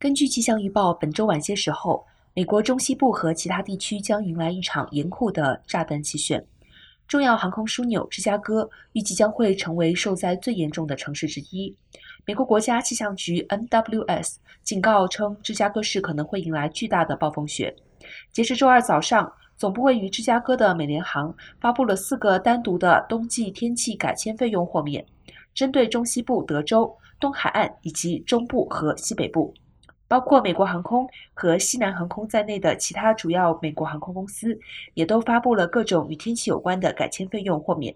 根据气象预报，本周晚些时候，美国中西部和其他地区将迎来一场严酷的炸弹气旋。重要航空枢纽芝加哥预计将会成为受灾最严重的城市之一。美国国家气象局 NWS 警告称，芝加哥市可能会迎来巨大的暴风雪。截至周二早上，总部位于芝加哥的美联航发布了四个单独的冬季天气改签费用豁免，针对中西部德州、东海岸以及中部和西北部。包括美国航空和西南航空在内的其他主要美国航空公司，也都发布了各种与天气有关的改签费用豁免。